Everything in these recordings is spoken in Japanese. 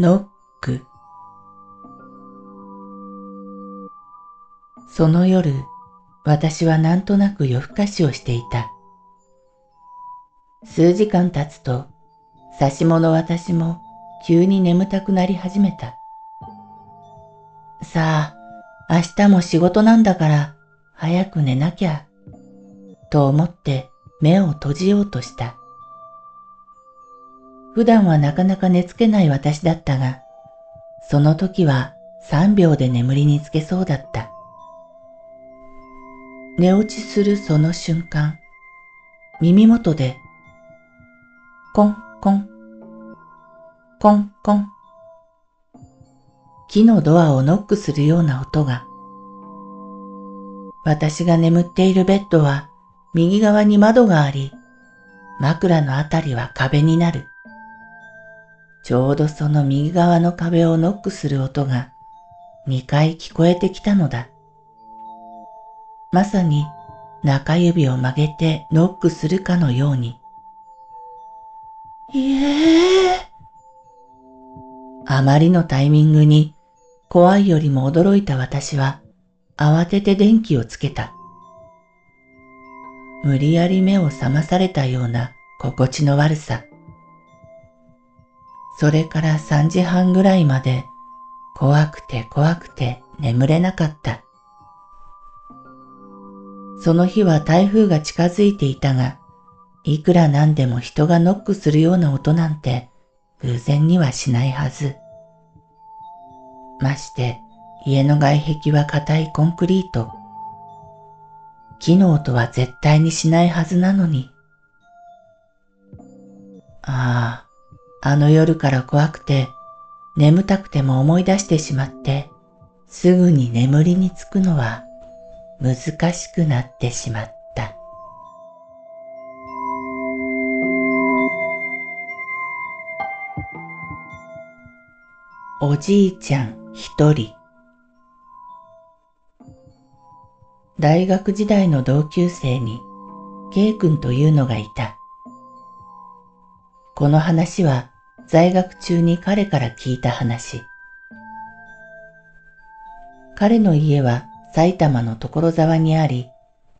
ノック。その夜、私はなんとなく夜更かしをしていた。数時間経つと、差し物私も急に眠たくなり始めた。さあ、明日も仕事なんだから早く寝なきゃ、と思って目を閉じようとした。普段はなかなか寝つけない私だったが、その時は3秒で眠りにつけそうだった。寝落ちするその瞬間、耳元で、コンコン、コンコン、木のドアをノックするような音が、私が眠っているベッドは右側に窓があり、枕のあたりは壁になる。ちょうどその右側の壁をノックする音が2回聞こえてきたのだ。まさに中指を曲げてノックするかのように。いえー。あまりのタイミングに怖いよりも驚いた私は慌てて電気をつけた。無理やり目を覚まされたような心地の悪さ。それから3時半ぐらいまで怖くて怖くて眠れなかった。その日は台風が近づいていたが、いくらなんでも人がノックするような音なんて偶然にはしないはず。まして家の外壁は硬いコンクリート。木の音は絶対にしないはずなのに。ああ、あの夜から怖くて、眠たくても思い出してしまって、すぐに眠りにつくのは難しくなってしまった。おじいちゃん一人大学時代の同級生に K 君というのがいた。この話は在学中に彼から聞いた話。彼の家は埼玉の所沢にあり、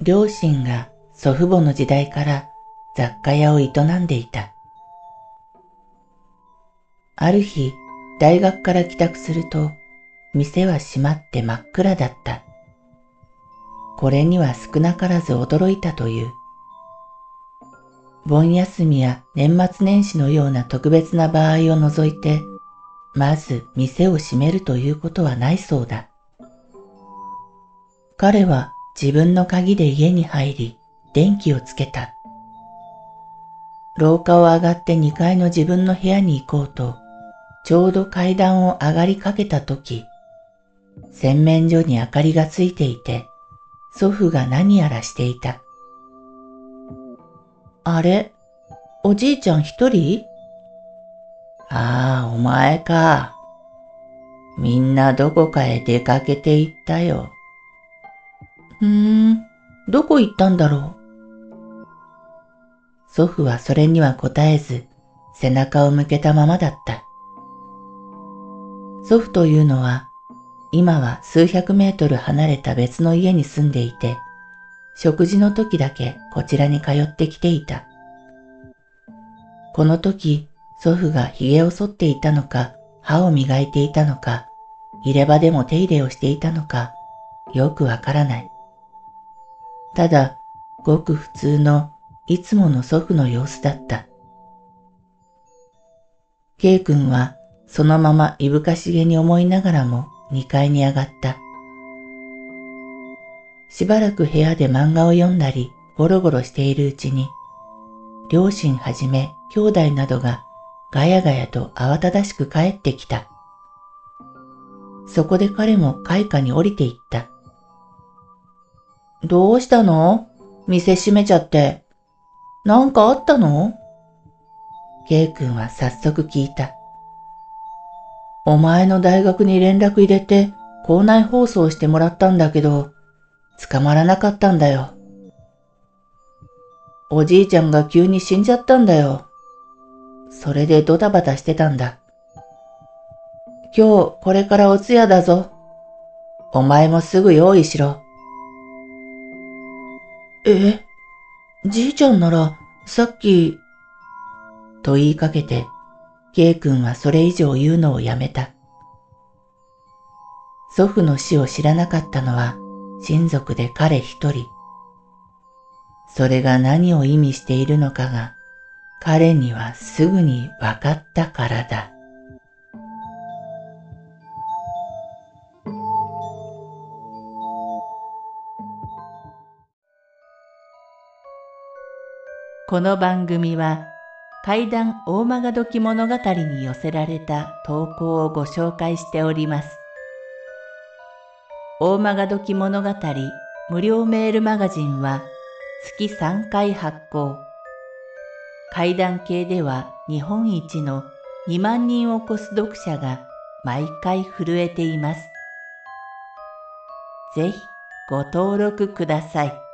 両親が祖父母の時代から雑貨屋を営んでいた。ある日、大学から帰宅すると、店は閉まって真っ暗だった。これには少なからず驚いたという。盆休みや年末年始のような特別な場合を除いて、まず店を閉めるということはないそうだ。彼は自分の鍵で家に入り、電気をつけた。廊下を上がって2階の自分の部屋に行こうと、ちょうど階段を上がりかけた時、洗面所に明かりがついていて、祖父が何やらしていた。あれ？おじいちゃん一人？ああ、お前か。みんなどこかへ出かけて行ったよ。ふーん、どこ行ったんだろう？祖父はそれには答えず、背中を向けたままだった。祖父というのは、今は数百メートル離れた別の家に住んでいて、食事の時だけこちらに通ってきていた。この時、祖父が髭を剃っていたのか、歯を磨いていたのか、入れ歯でも手入れをしていたのか、よくわからない。ただ、ごく普通のいつもの祖父の様子だった。K 君はそのままいぶかしげに思いながらも2階に上がった。しばらく部屋で漫画を読んだりゴロゴロしているうちに、両親はじめ兄弟などがガヤガヤと慌ただしく帰ってきた。そこで彼も階下に降りていった。どうしたの？店閉めちゃって。なんかあったの ?K 君は早速聞いた。お前の大学に連絡入れて校内放送してもらったんだけど、捕まらなかったんだよ。おじいちゃんが急に死んじゃったんだよ。それでドタバタしてたんだ。今日これからお通夜だぞ。お前もすぐ用意しろ。え？じいちゃんならさっき、と言いかけて、K 君はそれ以上言うのをやめた。祖父の死を知らなかったのは親族で彼一人。それが何を意味しているのかが彼にはすぐに分かったからだ。この番組は怪談大曲どき物語に寄せられた投稿をご紹介しております。大曲どき物語無料メールマガジンは月3回発行。階段系では日本一の2万人を超す読者が毎回震えています。ぜひご登録ください。